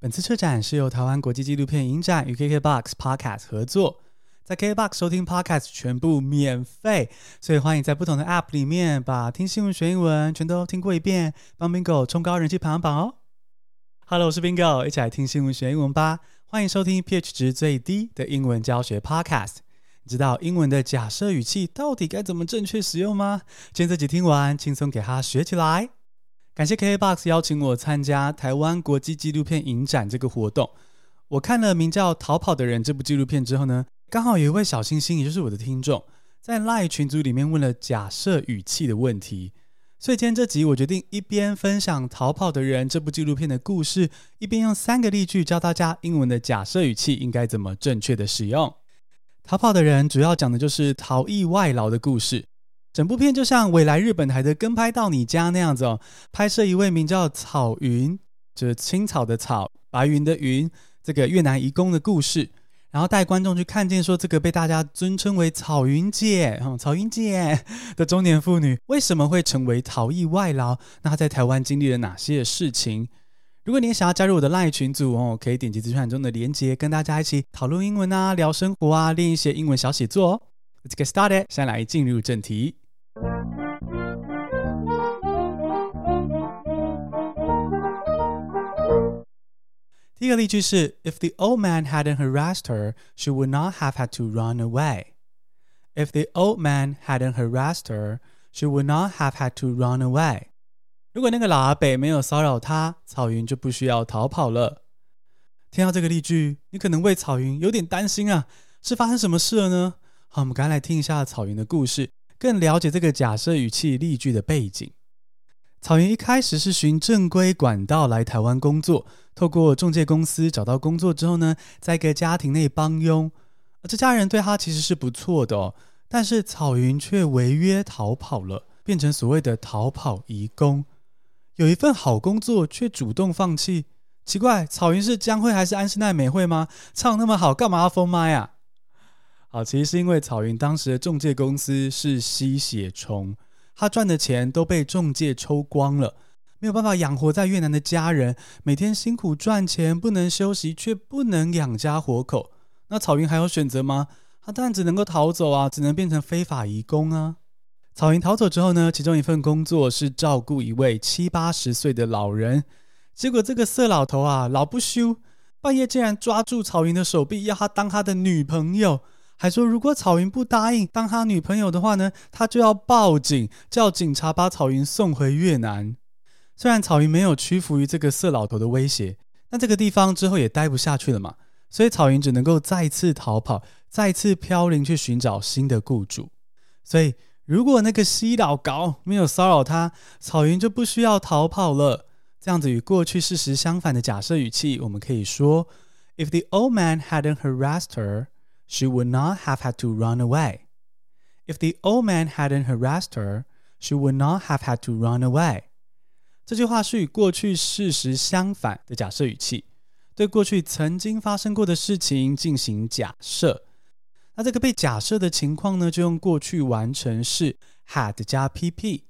本次车展是由台湾国际纪录片影展与 KKBOX Podcast 合作，在 KKBOX 收听 Podcast 全部免费，所以欢迎在不同的 App 里面把听新闻学英文全都听过一遍，帮 Bingo 冲高人气排行榜哦。Hello，我是 Bingo，一起来听新闻学英文吧。欢迎收听 pH 值最低的英文教学 Podcast。你知道英文的假设语气到底该怎么正确使用吗？今天这集听完，轻松给它学起来。感谢 K Box 邀请我参加台湾国际纪录片影展这个活动。我看了名叫《逃跑的人》这部纪录片之后呢，刚好有一位小星星，也就是我的听众，在 Live 群组里面问了假设语气的问题。所以今天这集我决定一边分享《逃跑的人》这部纪录片的故事，一边用三个例句教大家英文的假设语气应该怎么正确的使用。《逃跑的人》主要讲的就是逃逸外劳的故事。整部片就像未来日本台的跟拍到你家那样子哦，拍摄一位名叫草云，就是青草的草，白云的云，这个越南移工的故事，然后带观众去看见说这个被大家尊称为草云姐，嗯，草云姐的中年妇女为什么会成为逃逸外劳？那她在台湾经历了哪些事情？如果你也想要加入我的 LINE 群组哦，可以点击资讯栏中的连接，跟大家一起讨论英文啊，聊生活啊，练一些英文小写作哦。Let's get started，先来进入正题。第一个例句是：If the old man hadn't harassed her, she would not have had to run away. If the old man hadn't harassed her, she would not have had to run away. 如果那个老阿伯没有骚扰她，草云就不需要逃跑了。听到这个例句，你可能为草云有点担心啊，是发生什么事了呢？好，我们赶来听一下草原的故事，更了解这个假设语气例句的背景。草原一开始是循正规管道来台湾工作，透过中介公司找到工作之后呢，在一个家庭内帮佣。这家人对他其实是不错的哦，但是草云却违约逃跑了，变成所谓的逃跑移工。有一份好工作却主动放弃，奇怪，草云是江蕙还是安室奈美惠吗？唱那么好，干嘛要封麦啊？好，其实是因为草云当时的中介公司是吸血虫。他赚的钱都被中介抽光了，没有办法养活在越南的家人，每天辛苦赚钱，不能休息，却不能养家活口。那草云还有选择吗？他当然只能够逃走啊，只能变成非法移工啊。草云逃走之后呢，其中一份工作是照顾一位七八十岁的老人，结果这个色老头啊，老不休，半夜竟然抓住草云的手臂，要他当他的女朋友。还说，如果草云不答应当他女朋友的话呢，他就要报警，叫警察把草云送回越南。虽然草云没有屈服于这个色老头的威胁，但这个地方之后也待不下去了嘛，所以草云只能够再次逃跑，再次飘零去寻找新的雇主。所以，如果那个西老高没有骚扰他，草云就不需要逃跑了。这样子与过去事实相反的假设语气，我们可以说：If the old man hadn't harassed her。She would not have had to run away. If the old man hadn't harassed her, she would not have had to run away. 这句话是与过去事实相反的假设语气，对过去曾经发生过的事情进行假设。那这个被假设的情况呢，就用过去完成式 had 加 pp，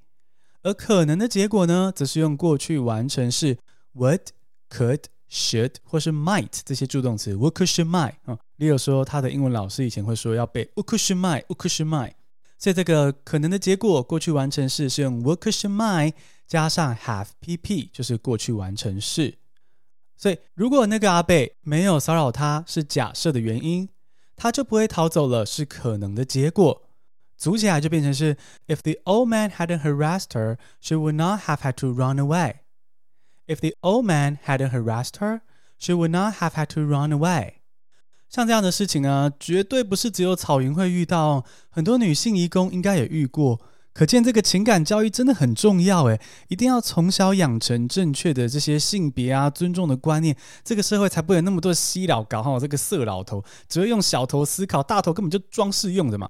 而可能的结果呢，则是用过去完成式 would、could。 should 或是 might 这些助动词，would could should might 啊，Leo 说他的英文老师以前会说要背 would could should might would could should might，所以这个可能的结果过去完成式是用 would could should might 加上 have pp 就是过去完成式。所以如果那个阿贝没有骚扰他是假设的原因，他就不会逃走了是可能的结果，组起来就变成是 If the old man hadn't harassed her, she would not have had to run away. If the old man hadn't harassed her, she would not have had to run away. 像这样的事情啊，绝对不是只有草云会遇到，很多女性义工应该也遇过。可见这个情感教育真的很重要，诶，一定要从小养成正确的这些性别啊、尊重的观念，这个社会才不会有那么多西老搞哈，这个色老头只会用小头思考，大头根本就装饰用的嘛。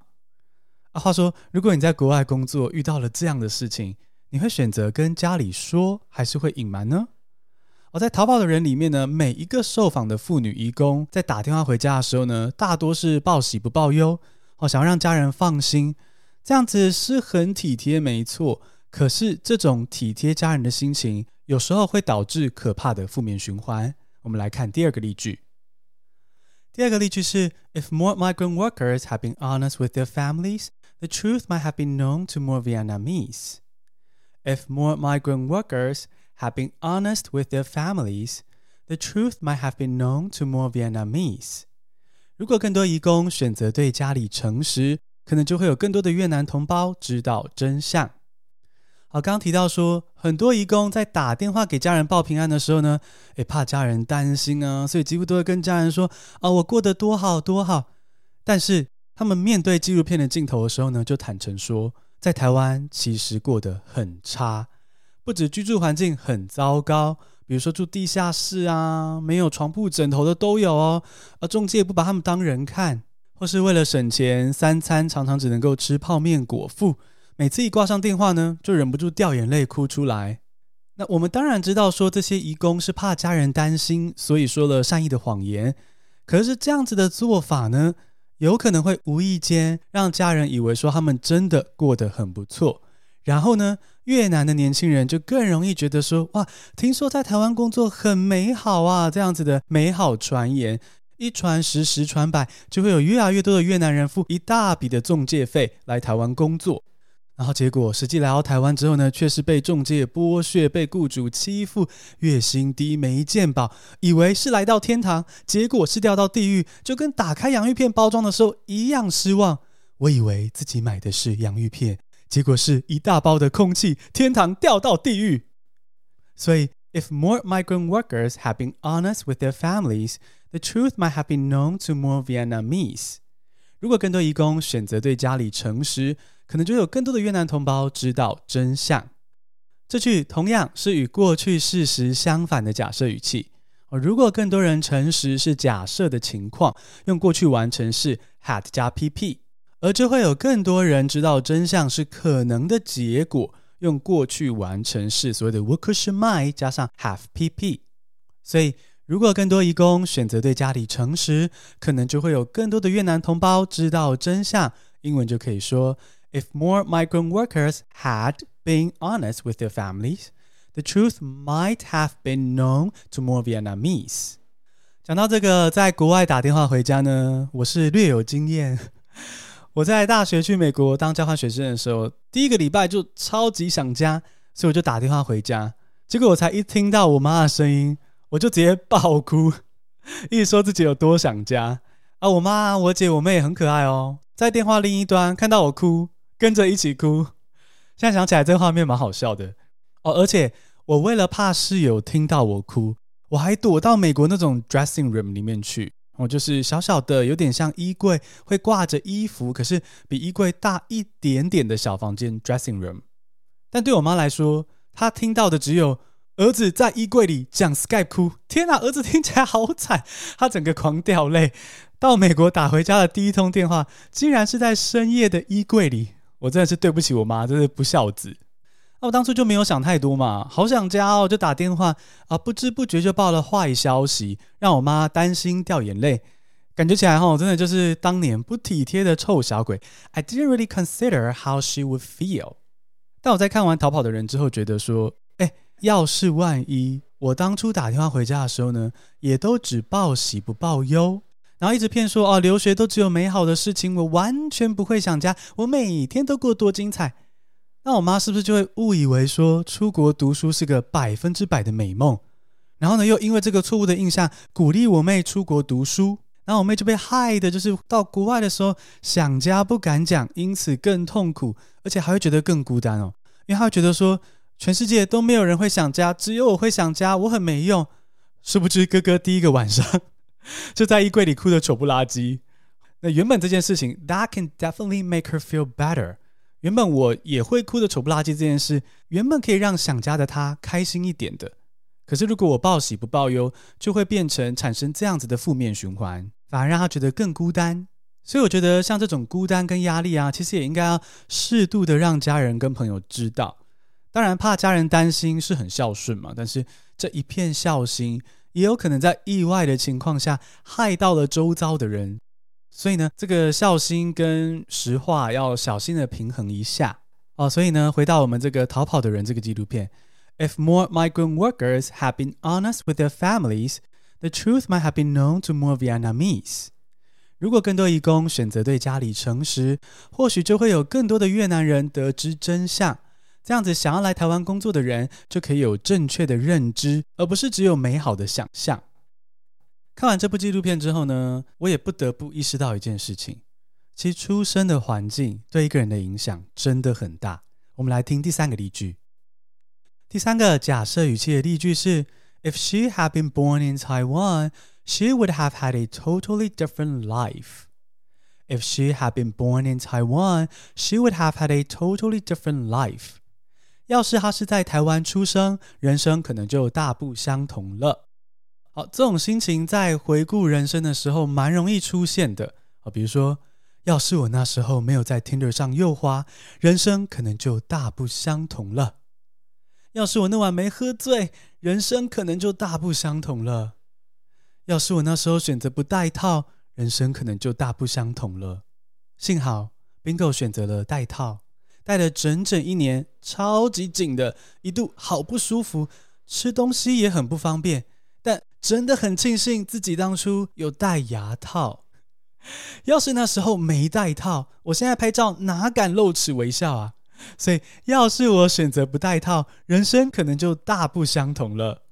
啊，话说，如果你在国外工作遇到了这样的事情，你会选择跟家里说，还是会隐瞒呢？而在逃跑的人里面呢，每一个受访的妇女移工在打电话回家的时候呢，大多是报喜不报忧，哦，想要让家人放心，这样子是很体贴，没错。可是这种体贴家人的心情，有时候会导致可怕的负面循环。我我们来看第二个例句。第二个例句是：If more migrant workers had been honest with their families, the truth might have been known to more Vietnamese. If more migrant workers had been honest with their families, the truth might have been known to more Vietnamese. 如果更多移工选择对家里诚实，可能就会有更多的越南同胞知道真相。好，刚提到说，很多移工在打电话给家人报平安的时候呢，诶，怕家人担心啊，所以几乎都会跟家人说啊，我过得多好多好。但是他们面对纪录片的镜头的时候呢，就坦诚说，在台湾其实过得很差，不止居住环境很糟糕，比如说住地下室啊，没有床铺枕头的都有哦，而中介不把他们当人看，或是为了省钱，三餐常常只能够吃泡面果腹。每次一挂上电话呢，就忍不住掉眼泪哭出来。那我们当然知道，说这些移工是怕家人担心，所以说了善意的谎言。可是这样子的做法呢，有可能会无意间让家人以为说他们真的过得很不错。然后呢，越南的年轻人就更容易觉得说，哇，听说在台湾工作很美好啊，这样子的美好传言一传十，十传百，就会有越来越多的越南人付一大笔的中介费来台湾工作。然后结果，实际来到台湾之后呢，却是被中介剥削，被雇主欺负，月薪低，没见保，以为是来到天堂，结果是掉到地狱，就跟打开洋芋片包装的时候一样失望。我以为自己买的是洋芋片，结果是一大包的空气，天堂掉到地狱。所以，if more migrant workers had been honest with their families, the truth might have been known to more Vietnamese. 如果更多移工选择对家里诚实，可能就有更多的越南同胞知道真相。这句同样是与过去事实相反的假设语气。如果更多人诚实是假设的情况，用过去完成式 had 加 PP，而就会有更多人知道真相是可能的结果，用过去完成式所谓的 would could might 加上 have PP。所以，如果更多义工选择对家里诚实，可能就会有更多的越南同胞知道真相。英文就可以说。If more migrant workers had been honest with their families, the truth might have been known to more Vietnamese. 讲到这个，在国外打电话回家呢，我是略有经验。我在大学去美国当交换学生的时候，第一个礼拜就超级想家，所以我就打电话回家。结果我才一听到我妈的声音，我就直接爆哭，一直说自己有多想家。啊，我妈、我姐、我妹很可爱哦，在电话另一端看到我哭。跟着一起哭，现在想起来这个画面蛮好笑的哦。而且我为了怕室友听到我哭，我还躲到美国那种 dressing room 里面去。哦，就是小小的，有点像衣柜，会挂着衣服，可是比衣柜大一点点的小房间 dressing room。但对我妈来说，她听到的只有儿子在衣柜里讲 Skype 哭。天哪，儿子听起来好惨，她整个狂掉泪。到美国打回家的第一通电话，竟然是在深夜的衣柜里。我真的是对不起我妈，真是不孝子。那我当初就没有想太多嘛，好想家哦，就打电话啊，不知不觉就报了坏消息，让我妈担心掉眼泪。感觉起来哈，真的就是当年不体贴的臭小鬼。I didn't really consider how she would feel。但我在看完《逃跑的人》之后，觉得说，哎，要是万一我当初打电话回家的时候呢，也都只报喜不报忧。然后一直骗说哦，留学都只有美好的事情，我完全不会想家，我每天都过多精彩。那我妈是不是就会误以为说出国读书是个百分之百的美梦？然后呢，又因为这个错误的印象，鼓励我妹出国读书，然后我妹就被害的，就是到国外的时候想家不敢讲，因此更痛苦，而且还会觉得更孤单哦，因为她会觉得说全世界都没有人会想家，只有我会想家，我很没用。殊不知哥哥第一个晚上。就在衣柜里哭得丑不拉几。那原本这件事情，that can definitely make her feel better。原本我也会哭得丑不拉几这件事，原本可以让想家的她开心一点的。可是如果我报喜不报忧，就会变成产生这样子的负面循环，反而让她觉得更孤单。所以我觉得像这种孤单跟压力啊，其实也应该要适度的让家人跟朋友知道。当然，怕家人担心是很孝顺嘛，但是这一片孝心。也有可能在意外的情况下害到了周遭的人，所以呢，这个孝心跟实话要小心的平衡一下哦。所以呢，回到我们这个逃跑的人这个纪录片，If more migrant workers had been honest with their families, the truth might have been known to more Vietnamese。如果更多移工选择对家里诚实，或许就会有更多的越南人得知真相。这样子，想要来台湾工作的人就可以有正确的认知，而不是只有美好的想象。看完这部纪录片之后呢，我也不得不意识到一件事情：其实出生的环境对一个人的影响真的很大。我们来听第三个例句。第三个假设语气的例句是：If she had been born in Taiwan, she would have had a totally different life. If she had been born in Taiwan, she would have had a totally different life. 要是他是在台湾出生，人生可能就大不相同了。好，这种心情在回顾人生的时候蛮容易出现的。啊，比如说，要是我那时候没有在 Tinder 上右滑，人生可能就大不相同了。要是我那晚没喝醉，人生可能就大不相同了。要是我那时候选择不戴套，人生可能就大不相同了。幸好，Bingo 选择了戴套，戴了整整一年，超级紧的，一度好不舒服，吃东西也很不方便。但真的很庆幸自己当初有戴牙套。要是那时候没戴套，我现在拍照哪敢露齿微笑啊？所以，要是我选择不戴套，人生可能就大不相同了。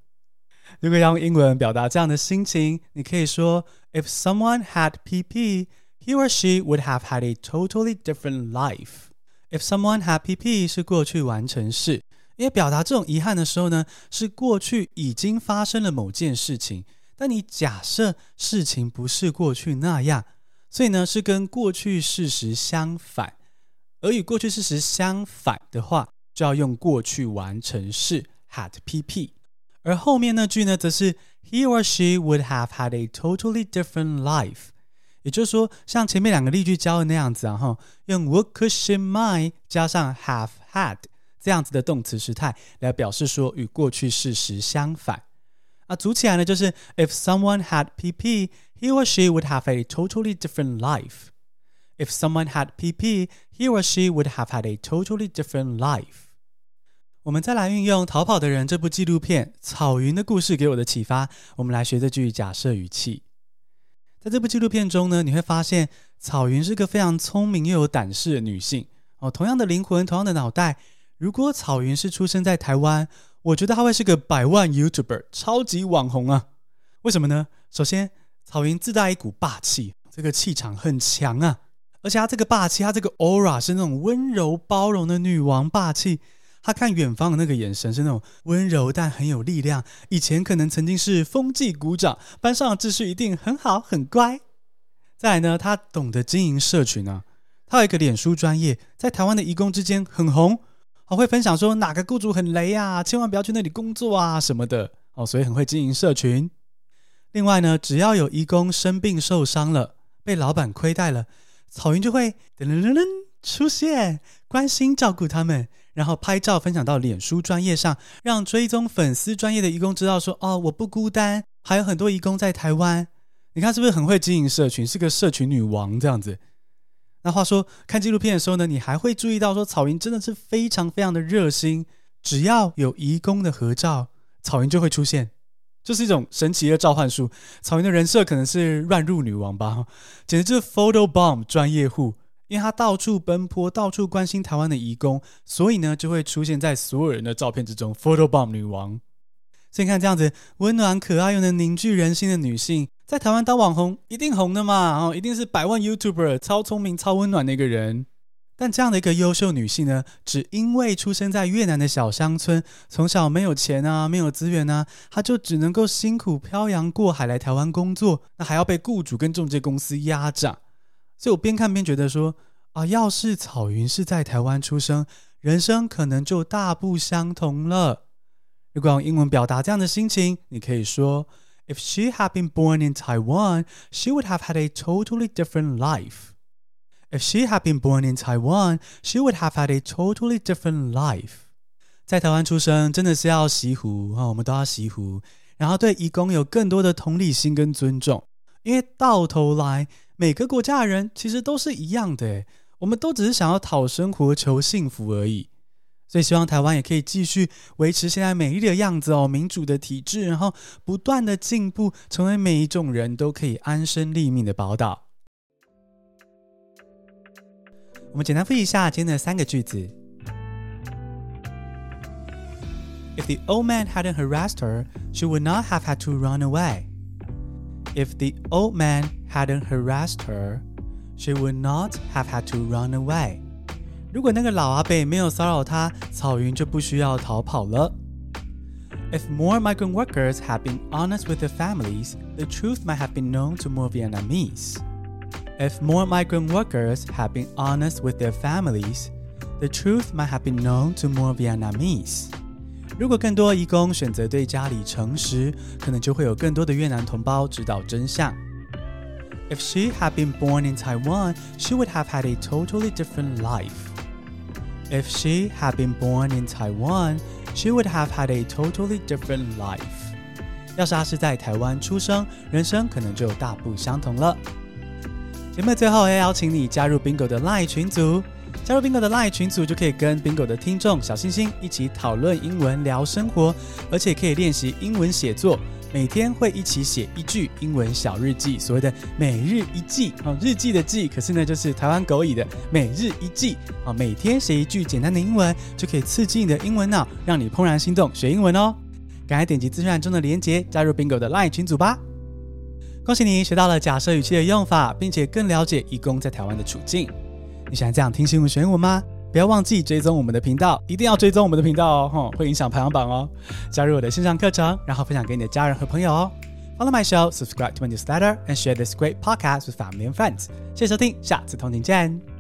如果要用英文表达这样的心情，你可以说：If someone had PP, he or she would have had a totally different life. If someone had PP 是过去完成式，因为表达这种遗憾的时候呢，是过去已经发生了某件事情，但你假设事情不是过去那样，所以呢，是跟过去事实相反。而与过去事实相反的话，就要用过去完成式 had pp。而后面那句呢，则是 he or she would have had a totally different life。也就是说，像前面两个例句教的那样子啊，哈，用 would could should might 加上 have had 这样子的动词时态来表示说与过去事实相反。啊，组起来呢，就是 if someone had pp, he or she would have a totally different life。If someone had PP, he or she would have had a totally different life. 我们再来运用《逃跑的人》这部纪录片草云的故事给我的启发，我们来学这句假设语气。在这部纪录片中呢，你会发现草云是个非常聪明又有胆识的女性哦。同样的灵魂，同样的脑袋。如果草云是出生在台湾，我觉得她会是个百万 YouTuber，超级网红啊！为什么呢？首先，草云自带一股霸气，这个气场很强啊。而且她这个霸气，她这个 aura 是那种温柔包容的女王霸气。他看远方的那个眼神是那种温柔但很有力量。以前可能曾经是风纪股长，班上的秩序一定很好很乖。再来呢，他懂得经营社群啊。他有一个脸书专业，在台湾的义工之间很红，还会分享说哪个雇主很雷啊，千万不要去那里工作啊什么的哦，所以很会经营社群。另外呢，只要有义工生病受伤了，被老板亏待了。草云就会噔噔噔噔出现，关心照顾他们，然后拍照分享到脸书专业上，让追踪粉丝专业的义工知道说：哦，我不孤单，还有很多义工在台湾。你看是不是很会经营社群，是个社群女王这样子？那话说，看纪录片的时候呢，你还会注意到说，草云真的是非常非常的热心，只要有义工的合照，草云就会出现。就是一种神奇的召唤术。草云的人设可能是乱入女王吧，简直就是 photo bomb 专业户。因为他到处奔波，到处关心台湾的移工，所以呢就会出现在所有人的照片之中。photo bomb 女王。所以看这样子温暖可爱又能凝聚人心的女性，在台湾当网红一定红的嘛，哦，一定是百万 YouTuber，超聪明、超温暖的一个人。但这样的一个优秀女性呢，只因为出生在越南的小乡村，从小没有钱啊，没有资源啊，她就只能够辛苦漂洋过海来台湾工作，那还要被雇主跟中介公司压榨。所以我边看边觉得说啊，要是草云是在台湾出生，人生可能就大不相同了。如果用英文表达这样的心情，你可以说：If she had been born in Taiwan, she would have had a totally different life. If she had been born in Taiwan, she would have had a totally different life. 在台湾出生真的是要惜福啊，我们都要惜福，然后对义工有更多的同理心跟尊重，因为到头来每个国家的人其实都是一样的，我们都只是想要讨生活、求幸福而已。所以希望台湾也可以继续维持现在美丽的样子哦，民主的体制，然后不断的进步，成为每一种人都可以安身立命的宝岛。我们简单复习一下今天的三个句子：If the old man hadn't harassed her, she would not have had to run away. If the old man hadn't harassed her, she would not have had to run away. 如果那个老阿伯没有骚扰她，草云就不需要逃跑了。If more migrant workers had been honest with their families, the truth might have been known to more Vietnamese. If more migrant workers had been honest with their families, the truth might have been known to more Vietnamese. 如果更多移工选择对家里诚实，可能就会有更多的越南同胞知道真相。 If she had been born in Taiwan, she would have had a totally different life. If she had been born in Taiwan, she would have had a totally different life. 要是她是在台湾出生，人生可能就大不相同了。节目最后要邀请你加入 Bingo 的 LINE 群组， 加入 Bingo 的 LINE 群组就可以跟 Bingo 的听众小星星一起讨论英文、聊生活，而且可以练习英文写作。每天会一起写一句英文小日记，所谓的每日一记哦，日记的记，可是呢就是台湾狗语的每日一记啊，每天写一句简单的英文，就可以刺激你的英文脑，让你怦然心动学英文哦。赶快点击资讯栏中的链接，加入 Bingo 的 LINE 群组吧。恭喜你学到了假设语气的用法，并且更了解义工在台湾的处境。你喜欢这样听新闻学英文吗？不要忘记追踪我们的频道，一定要追踪我们的频道哦，哼，会影响排行榜哦。加入我的线上课程，然后分享给你的家人和朋友哦。Follow my show, subscribe to my newsletter, and share this great podcast with family and friends。谢谢收听，下次同频见。